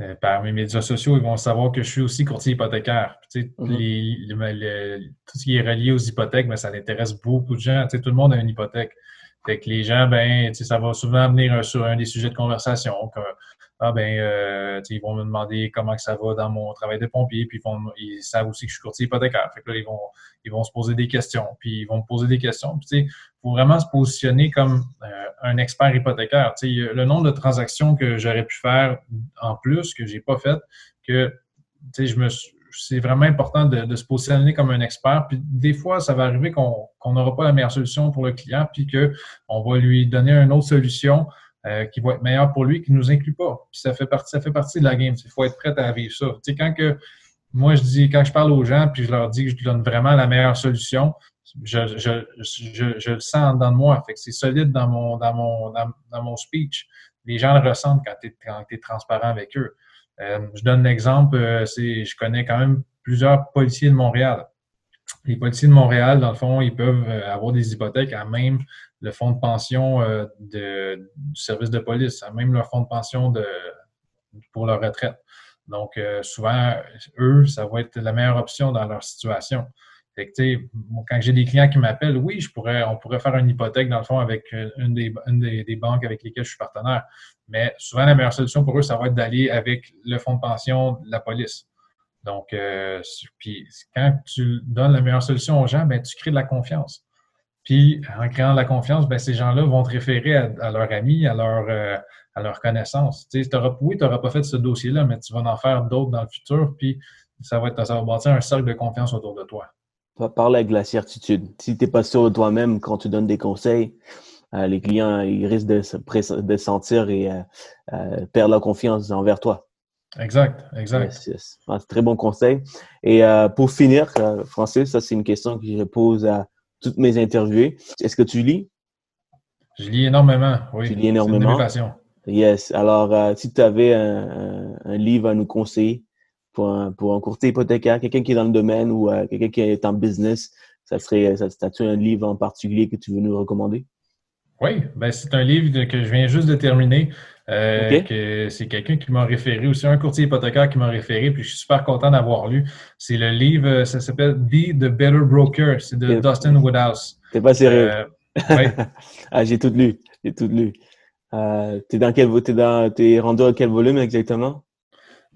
euh, par mes médias sociaux, ils vont savoir que je suis aussi courtier hypothécaire. Tu sais, mm-hmm. tout ce qui est relié aux hypothèques, mais ça intéresse beaucoup de gens. Tu sais, tout le monde a une hypothèque. Fait que les gens, ben, ça va souvent venir sur un des sujets de conversation. Ah ben, euh, ils vont me demander comment que ça va dans mon travail de pompier, puis ils, vont, ils savent aussi que je suis courtier hypothécaire. Fait que là, ils vont, ils vont se poser des questions, puis ils vont me poser des questions. Puis, faut vraiment se positionner comme euh, un expert hypothécaire. Tu sais, le nombre de transactions que j'aurais pu faire en plus, que j'ai pas fait, que je me c'est vraiment important de, se positionner comme un expert. Puis des fois, ça va arriver qu'on n'aura pas la meilleure solution pour le client, puis qu'on va lui donner une autre solution euh, qui va être meilleure pour lui, qui ne nous inclut pas. Puis ça fait partie, ça fait partie de la game. Il faut être prêt à vivre ça. Tu sais, quand que moi je dis, quand je parle aux gens, puis je leur dis que je donne vraiment la meilleure solution, je, je, je, je le sens dans moi. Fait que c'est solide dans mon, dans mon, dans, mon speech. Les gens le ressentent quand tu es, es, transparent avec eux. Euh, je donne l'exemple, euh, je connais quand même plusieurs policiers de Montréal. Les policiers de Montréal, dans le fond, ils peuvent euh, avoir des hypothèques à même le fonds de pension de, du service de police, à même leur fonds de pension pour leur retraite. Donc, souvent, eux, ça va être la meilleure option dans leur situation. Quand j'ai des clients qui m'appellent, oui, on pourrait faire une hypothèque, dans le fond, avec une des, une des banques avec lesquelles je suis partenaire. Mais souvent, la meilleure solution pour eux, ça va être d'aller avec le fonds de pension de la police. Donc, euh, puis quand tu donnes la meilleure solution aux gens, ben, tu crées de la confiance. Puis, en créant la confiance, ben, ces gens-là vont te référer à, leurs amis, à leur, euh, à leur connaissance. Tu sais, oui, tu n'auras pas fait ce dossier-là, mais tu vas en faire d'autres dans le futur, puis ça va, être, ça va bâtir un cercle de confiance autour de toi. Parler avec la certitude. Si tu n'es pas sûr de toi-même quand tu donnes des conseils, euh, les clients ils risquent de se de sentir et euh, perdre leur confiance envers toi. Exact, exact. C'est très bon conseil. Et pour finir, Francis, ça c'est une question que je pose à toutes mes interviewées. Est-ce que tu lis? Je lis énormément, oui. Tu lis énormément? Yes. Alors, si tu avais un, livre à nous conseiller pour un, pour un courtier hypothécaire, quelqu'un qui est dans le domaine ou quelqu'un qui est en business, ça serait, ça, as-tu un livre en particulier que tu veux nous recommander? Oui, ben c'est un livre que je viens juste de terminer. Que c'est quelqu'un qui m'a référé aussi, un courtier hypothécaire qui m'a référé, puis je suis super content d'avoir lu. C'est le livre, ça s'appelle Be the Better Broker, c'est de Dustin Woodhouse. T'es pas sérieux? ah, j'ai tout lu, j'ai tout lu. t'es dans quel, t'es dans, t'es rendu à quel volume exactement?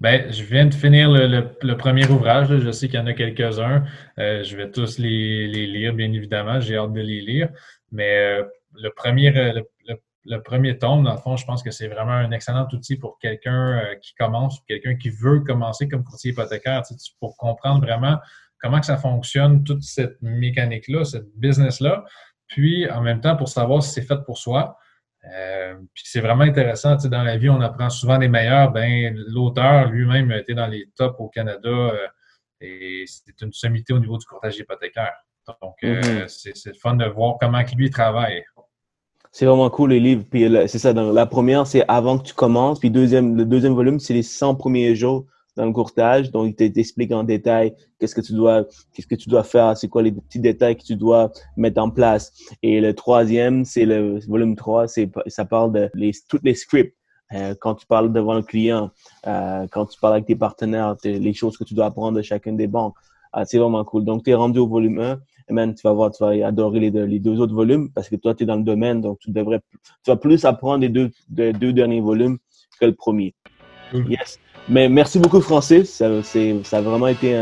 Ben, je viens de finir le, premier ouvrage. Je sais qu'il y en a quelques-uns. Euh, je vais tous les, lire, bien évidemment. J'ai hâte de les lire. Mais euh, le, premier, euh, le, premier tome, dans le fond, je pense que c'est vraiment un excellent outil pour quelqu'un qui commence, quelqu'un qui veut commencer comme courtier hypothécaire, pour comprendre vraiment comment que ça fonctionne, toute cette mécanique-là, cette business-là. Puis, en même temps, pour savoir si c'est fait pour soi. Euh, puis c'est vraiment intéressant. Dans la vie, on apprend souvent des meilleurs. Ben, l'auteur lui-même a été dans les tops au Canada euh, et c'est une sommité au niveau du courtage hypothécaire. Donc, euh, mm-hmm. c'est le fun de voir comment lui travaille. C'est vraiment cool les livres. Puis c'est ça, dans la première, c'est avant que tu commences. Puis deuxième, le deuxième volume, c'est les 100 premiers jours dans le courtage. Donc, il t'explique en détail qu'est-ce que tu dois, qu'est-ce que tu dois faire, c'est quoi les petits détails que tu dois mettre en place. Et le troisième, c'est le volume 3, c'est, ça parle de les, toutes les scripts. Euh, quand tu parles devant le client, euh, quand tu parles avec tes partenaires, les choses que tu dois apprendre de chacune des banques. Ah, c'est vraiment cool. Donc, tu es rendu au volume 1. Et man, tu vas voir, tu vas adorer les deux, les deux autres volumes parce que toi, tu es dans le domaine. Donc, tu devrais, tu vas plus apprendre les deux, les deux derniers volumes que le premier. Yes. Mais merci beaucoup, Francis. Ça, ça a vraiment été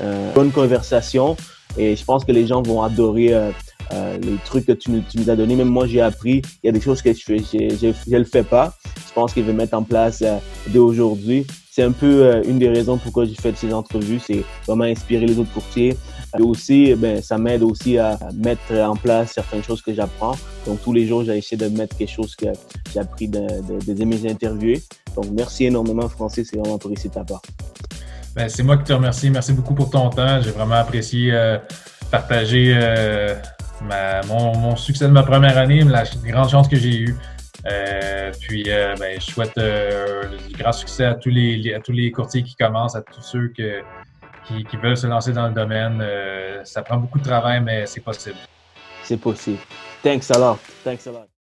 une bonne conversation. Et je pense que les gens vont adorer euh, euh, les trucs que tu, tu nous as donnés. Même moi, j'ai appris. Il y a des choses que je fais, je ne le fais pas. Je pense qu'il veut mettre en place euh, dès aujourd'hui. C'est un peu euh, une des raisons pourquoi j'ai fait ces entrevues. C'est vraiment inspirer les autres courtiers. Et aussi, ben, ça m'aide aussi à mettre en place certaines choses que j'apprends. Donc, tous les jours, j'ai essayé de mettre quelque chose que j'ai appris de, de, de, mes interviewés. Donc, merci énormément, Francis. C'est vraiment apprécié de ta part. Ben, c'est moi qui te remercie. Merci beaucoup pour ton temps. J'ai vraiment apprécié euh, partager euh, mon, succès de ma première année, la grande chance que j'ai eue. Euh, puis, ben, je souhaite du grand succès à tous, les, à tous les courtiers qui commencent, à tous ceux qui, qui, veulent se lancer dans le domaine. ça prend beaucoup de travail, mais c'est possible. C'est possible. Thanks a lot. Thanks a lot.